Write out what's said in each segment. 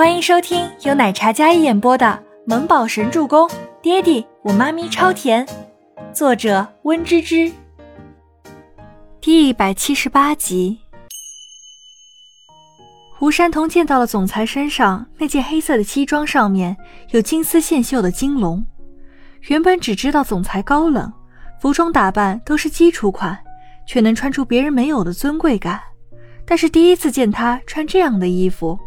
欢迎收听由奶茶嘉一演播的《萌宝神助攻》，爹地我妈咪超甜，作者温芝芝。第一百七十八集。吴山童见到了总裁身上那件黑色的西装，上面有金丝线绣的金龙。原本只知道总裁高冷，服装打扮都是基础款，却能穿出别人没有的尊贵感。但是第一次见他穿这样的衣服。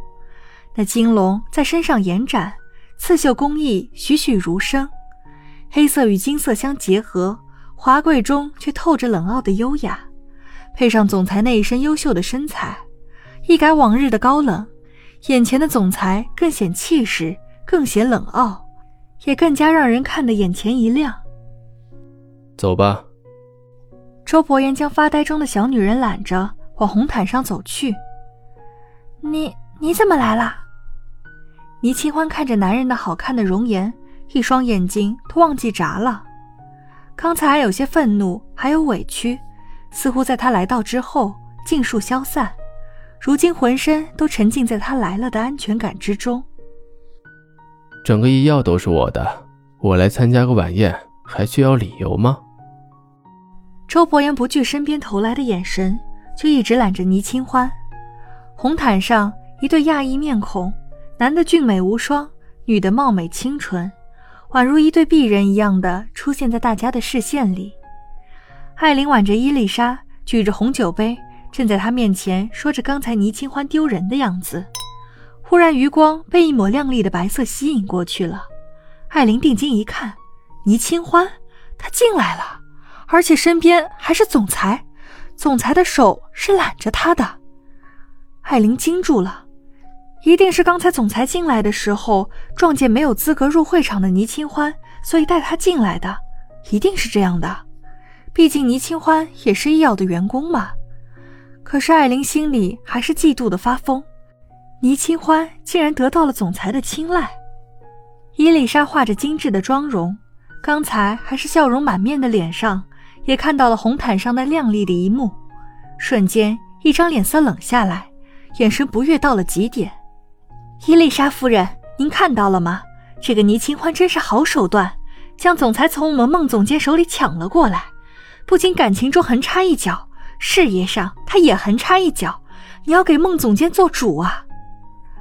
那金龙在身上延展，刺绣工艺栩栩如生，黑色与金色相结合，华贵中却透着冷傲的优雅。配上总裁那一身优秀的身材，一改往日的高冷，眼前的总裁更显气势，更显冷傲，也更加让人看得眼前一亮。走吧。周伯言将发呆中的小女人揽着，往红毯上走去。你你怎么来了？倪清欢看着男人的好看的容颜，一双眼睛都忘记眨了。刚才还有些愤怒，还有委屈，似乎在他来到之后尽数消散。如今浑身都沉浸在他来了的安全感之中。整个医药都是我的，我来参加个晚宴，还需要理由吗？周伯言不惧身边投来的眼神，就一直揽着倪清欢。红毯上一对亚裔面孔。男的俊美无双，女的貌美清纯，宛如一对璧人一样的出现在大家的视线里。艾琳挽着伊丽莎，举着红酒杯，正在她面前说着刚才倪清欢丢人的样子。忽然，余光被一抹亮丽的白色吸引过去了。艾琳定睛一看，倪清欢，她进来了，而且身边还是总裁，总裁的手是揽着她的。艾琳惊住了。一定是刚才总裁进来的时候撞见没有资格入会场的倪清欢，所以带他进来的，一定是这样的。毕竟倪清欢也是医药的员工嘛。可是艾琳心里还是嫉妒的发疯，倪清欢竟然得到了总裁的青睐。伊丽莎画着精致的妆容，刚才还是笑容满面的脸上，也看到了红毯上那亮丽的一幕，瞬间一张脸色冷下来，眼神不悦到了极点。伊丽莎夫人，您看到了吗？这个倪清欢真是好手段，将总裁从我们孟总监手里抢了过来。不仅感情中横插一脚，事业上他也横插一脚。你要给孟总监做主啊！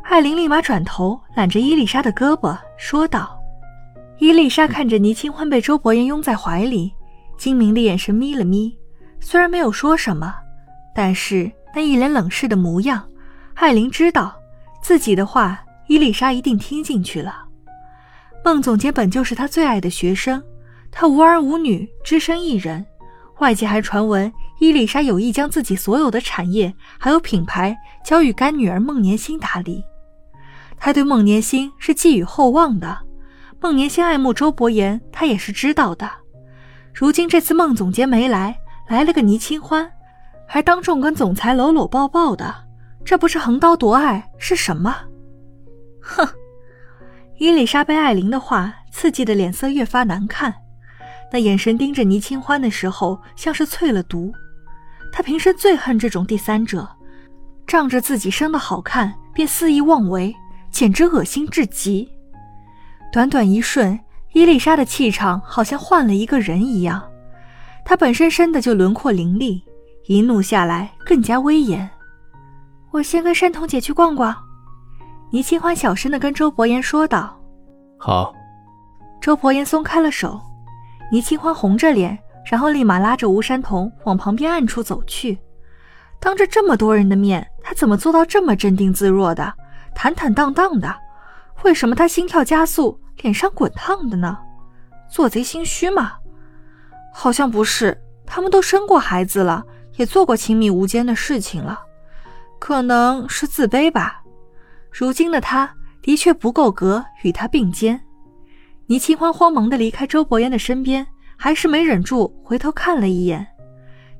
艾琳立马转头揽着伊丽莎的胳膊说道。伊丽莎看着倪清欢被周伯言拥在怀里，精明的眼神眯了眯，虽然没有说什么，但是那一脸冷视的模样，艾琳知道。自己的话，伊丽莎一定听进去了。孟总监本就是他最爱的学生，他无儿无女，只身一人。外界还传闻伊丽莎有意将自己所有的产业还有品牌交予干女儿孟年星打理。他对孟年星是寄予厚望的。孟年星爱慕周伯言，他也是知道的。如今这次孟总监没来，来了个倪清欢，还当众跟总裁搂搂抱抱的。这不是横刀夺爱是什么？哼！伊丽莎被艾琳的话刺激的脸色越发难看，那眼神盯着倪清欢的时候，像是淬了毒。她平生最恨这种第三者，仗着自己生的好看便肆意妄为，简直恶心至极。短短一瞬，伊丽莎的气场好像换了一个人一样。她本身生的就轮廓凌厉，一怒下来更加威严。我先跟山童姐去逛逛，倪清欢小声的跟周伯言说道。好。周伯言松开了手，倪清欢红着脸，然后立马拉着吴山童往旁边暗处走去。当着这么多人的面，他怎么做到这么镇定自若的、坦坦荡荡的？为什么他心跳加速、脸上滚烫的呢？做贼心虚吗？好像不是，他们都生过孩子了，也做过亲密无间的事情了。可能是自卑吧，如今的他的确不够格与他并肩。倪清欢慌忙的离开周伯言的身边，还是没忍住回头看了一眼。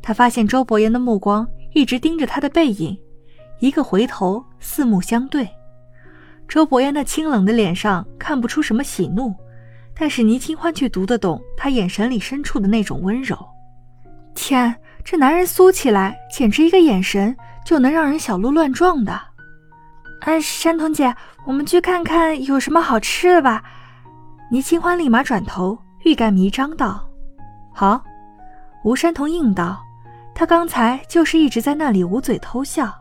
他发现周伯言的目光一直盯着他的背影，一个回头，四目相对。周伯言那清冷的脸上看不出什么喜怒，但是倪清欢却读得懂他眼神里深处的那种温柔。天，这男人酥起来，简直一个眼神。就能让人小鹿乱撞的。哎，山童姐，我们去看看有什么好吃的吧。倪清欢立马转头，欲盖弥彰道：“好。”吴山童应道：“他刚才就是一直在那里捂嘴偷笑。”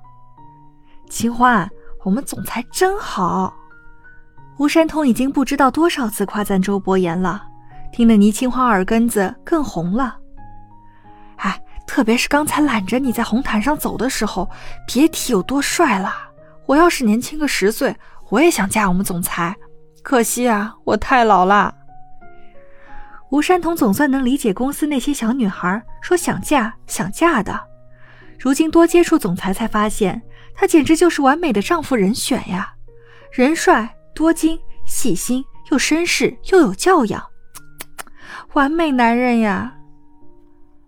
清欢，我们总裁真好。吴山童已经不知道多少次夸赞周伯言了，听得倪清欢耳根子更红了。特别是刚才揽着你在红毯上走的时候，别提有多帅了。我要是年轻个十岁，我也想嫁我们总裁。可惜啊，我太老了。吴山童总算能理解公司那些小女孩说想嫁想嫁的。如今多接触总裁，才发现他简直就是完美的丈夫人选呀！人帅多金，细心又绅士又有教养，完美男人呀！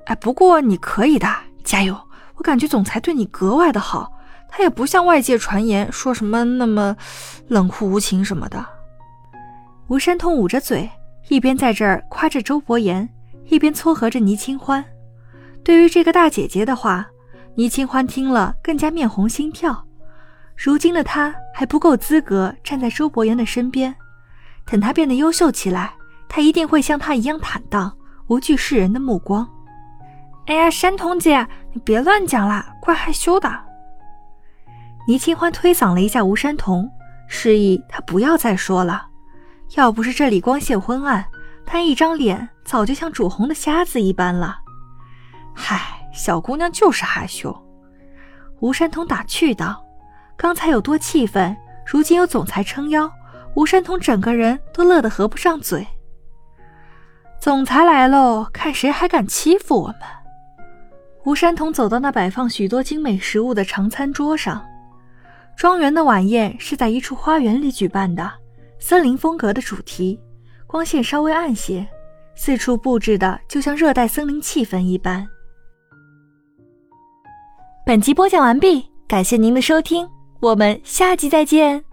哎，不过你可以的，加油！我感觉总裁对你格外的好。他也不像外界传言说什么那么冷酷无情什么的。吴山通捂着嘴，一边在这儿夸着周伯言，一边撮合着倪清欢。对于这个大姐姐的话，倪清欢听了更加面红心跳。如今的她还不够资格站在周伯言的身边，等她变得优秀起来，她一定会像他一样坦荡，无惧世人的目光。哎呀，山童姐，你别乱讲啦，怪害羞的。倪清欢推搡了一下吴山童，示意他不要再说了。要不是这里光线昏暗，他一张脸早就像煮红的虾子一般了。嗨，小姑娘就是害羞。吴山童打趣道：“刚才有多气愤，如今有总裁撑腰，吴山童整个人都乐得合不上嘴。总裁来喽，看谁还敢欺负我们！”吴山童走到那摆放许多精美食物的长餐桌上。庄园的晚宴是在一处花园里举办的，森林风格的主题，光线稍微暗些，四处布置的就像热带森林气氛一般。本集播讲完毕，感谢您的收听，我们下集再见。